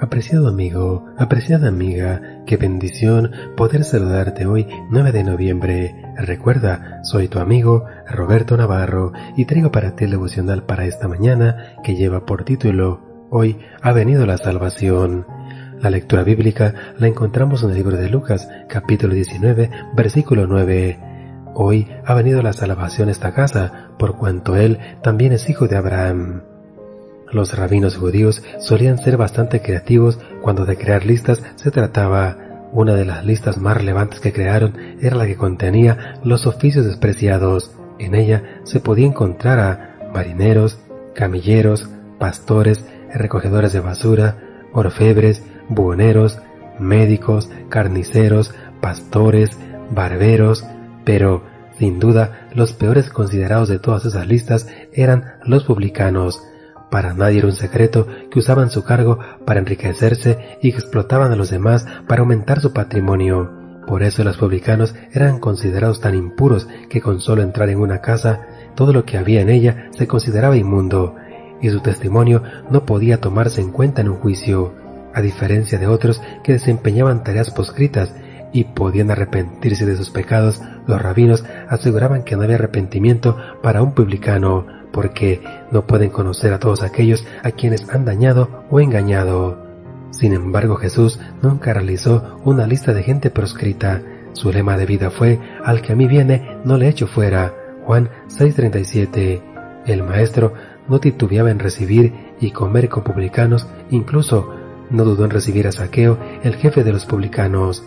Apreciado amigo, apreciada amiga, qué bendición poder saludarte hoy 9 de noviembre. Recuerda, soy tu amigo Roberto Navarro y traigo para ti el devocional para esta mañana que lleva por título Hoy ha venido la salvación. La lectura bíblica la encontramos en el libro de Lucas, capítulo 19, versículo 9. Hoy ha venido la salvación a esta casa, por cuanto él también es hijo de Abraham. Los rabinos judíos solían ser bastante creativos cuando de crear listas se trataba. Una de las listas más relevantes que crearon era la que contenía los oficios despreciados. En ella se podía encontrar a marineros, camilleros, pastores, recogedores de basura, orfebres, buhoneros, médicos, carniceros, pastores, barberos, pero, sin duda, los peores considerados de todas esas listas eran los publicanos, para nadie era un secreto que usaban su cargo para enriquecerse y explotaban a los demás para aumentar su patrimonio. Por eso los publicanos eran considerados tan impuros que con solo entrar en una casa, todo lo que había en ella se consideraba inmundo, y su testimonio no podía tomarse en cuenta en un juicio, a diferencia de otros que desempeñaban tareas poscritas y podían arrepentirse de sus pecados, los rabinos aseguraban que no había arrepentimiento para un publicano, porque no pueden conocer a todos aquellos a quienes han dañado o engañado. Sin embargo, Jesús nunca realizó una lista de gente proscrita. Su lema de vida fue, al que a mí viene, no le echo fuera. Juan 6:37. El maestro no titubeaba en recibir y comer con publicanos, incluso no dudó en recibir a Saqueo, el jefe de los publicanos.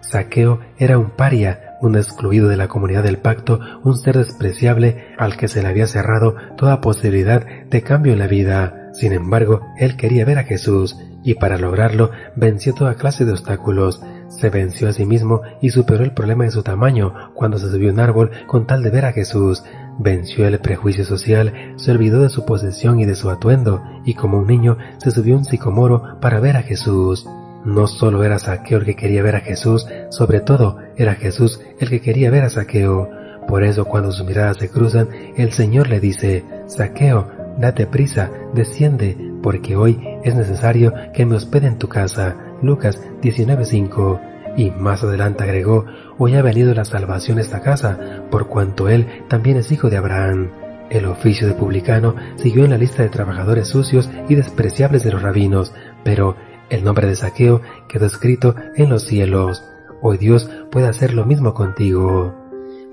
Saqueo era un paria, un excluido de la comunidad del pacto, un ser despreciable al que se le había cerrado toda posibilidad de cambio en la vida. Sin embargo, él quería ver a Jesús, y para lograrlo venció toda clase de obstáculos. Se venció a sí mismo y superó el problema de su tamaño cuando se subió a un árbol con tal de ver a Jesús. Venció el prejuicio social, se olvidó de su posesión y de su atuendo, y como un niño se subió a un sicomoro para ver a Jesús. No solo era Saqueo el que quería ver a Jesús, sobre todo era Jesús el que quería ver a Saqueo. Por eso cuando sus miradas se cruzan, el Señor le dice, Saqueo, date prisa, desciende, porque hoy es necesario que me hospede en tu casa. Lucas 19:5. Y más adelante agregó, hoy ha venido la salvación a esta casa, por cuanto él también es hijo de Abraham. El oficio de publicano siguió en la lista de trabajadores sucios y despreciables de los rabinos, pero el nombre de Saqueo quedó escrito en los cielos. Hoy Dios puede hacer lo mismo contigo.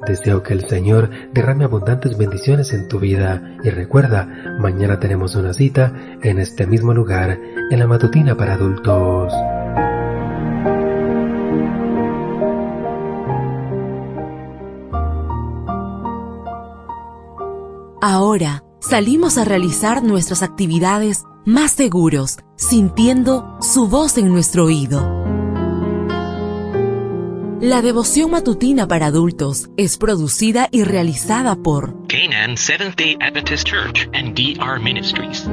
Deseo que el Señor derrame abundantes bendiciones en tu vida y recuerda, mañana tenemos una cita en este mismo lugar, en la matutina para adultos. Ahora salimos a realizar nuestras actividades más seguros, sintiendo su voz en nuestro oído. La devoción matutina para adultos es producida y realizada por Canaan Seventh Day Adventist Church and DR Ministries.